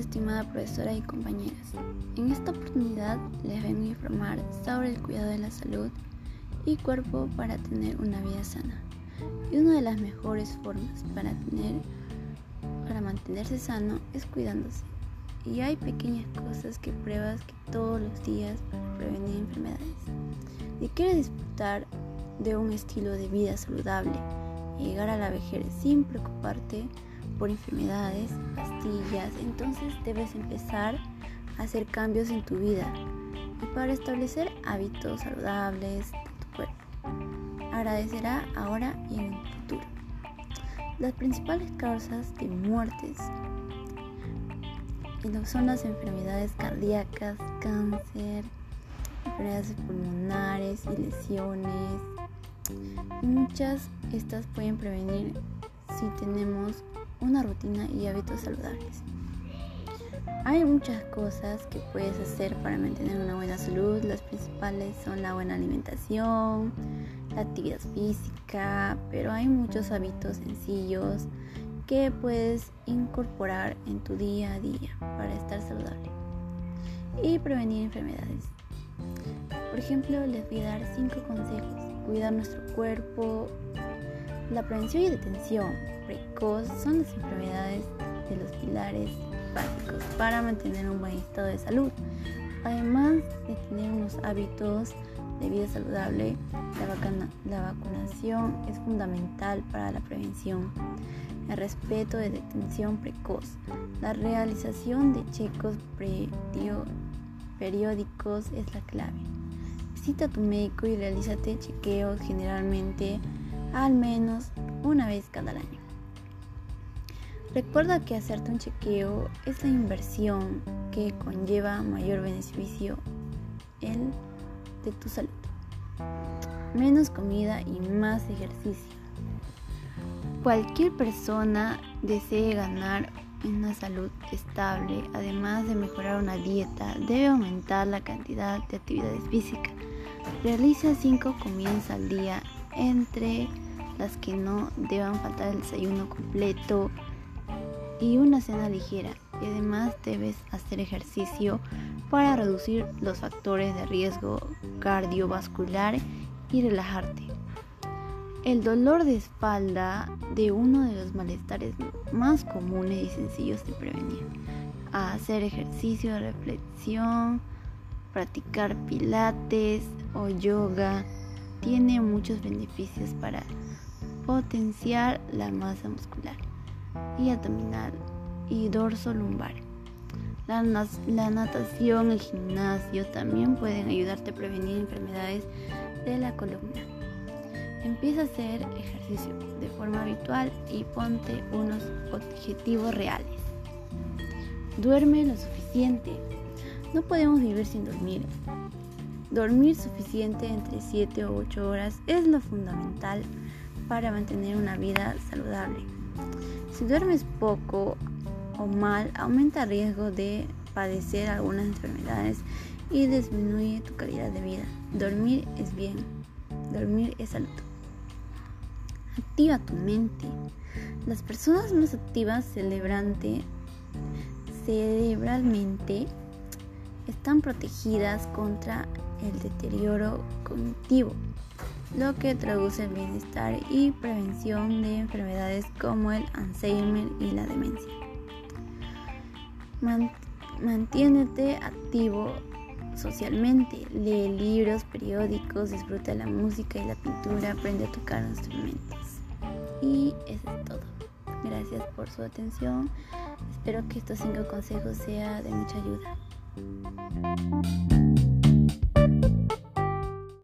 estimada profesora y compañeras. En esta oportunidad les vengo a informar sobre el cuidado de la salud y cuerpo para tener una vida sana. Y una de las mejores formas para tener para mantenerse sano es cuidándose. Y hay pequeñas cosas que pruebas que todos los días para prevenir enfermedades. Si quieres disfrutar de un estilo de vida saludable y llegar a la vejez sin preocuparte por enfermedades, pastillas, entonces debes empezar a hacer cambios en tu vida y para establecer hábitos saludables de tu cuerpo. Agradecerá ahora y en el futuro. Las principales causas de muertes son las enfermedades cardíacas, cáncer, enfermedades pulmonares y lesiones. Muchas estas pueden prevenir si tenemos una rutina y hábitos saludables. Hay muchas cosas que puedes hacer para mantener una buena salud. Las principales son la buena alimentación, la actividad física, pero hay muchos hábitos sencillos que puedes incorporar en tu día a día para estar saludable y prevenir enfermedades. Por ejemplo, les voy a dar 5 consejos. Cuidar nuestro cuerpo, la prevención y detención precoz son las enfermedades de los pilares básicos para mantener un buen estado de salud. Además de tener unos hábitos de vida saludable, la, vacunación es fundamental para la prevención, el respeto de detención precoz, la realización de checos periódicos es la clave. Visita a tu médico y realízate chequeos generalmente al menos una vez cada año. Recuerda que hacerte un chequeo es la inversión que conlleva mayor beneficio en de tu salud. Menos comida y más ejercicio. Cualquier persona desee ganar una salud estable, además de mejorar una dieta, debe aumentar la cantidad de actividades físicas. Realiza 5 comidas al día entre las que no deban faltar el desayuno completo y una cena ligera. Y además debes hacer ejercicio para reducir los factores de riesgo cardiovascular y relajarte. El dolor de espalda de uno de los malestares más comunes y sencillos de prevenir. hacer ejercicio de reflexión, practicar pilates o yoga tiene muchos beneficios para potenciar la masa muscular y abdominal y dorso lumbar. La, la, natación, el gimnasio también pueden ayudarte a prevenir enfermedades de la columna. Empieza a hacer ejercicio de forma habitual y ponte unos objetivos reales. Duerme lo suficiente. No podemos vivir sin dormir. Dormir suficiente entre 7 o 8 horas es lo fundamental para mantener una vida saludable. Si duermes poco o mal, aumenta el riesgo de padecer algunas enfermedades y disminuye tu calidad de vida. Dormir es bien, dormir es salud. Activa tu mente. Las personas más activas cerebralmente están protegidas contra el deterioro cognitivo, lo que traduce en bienestar y prevención de enfermedades como el Alzheimer y la demencia. mantiénete activo socialmente, lee libros, periódicos, disfruta la música y la pintura, aprende a tocar instrumentos. Y eso es todo. Gracias por su atención. Espero que estos cinco consejos sean de mucha ayuda. Thank you.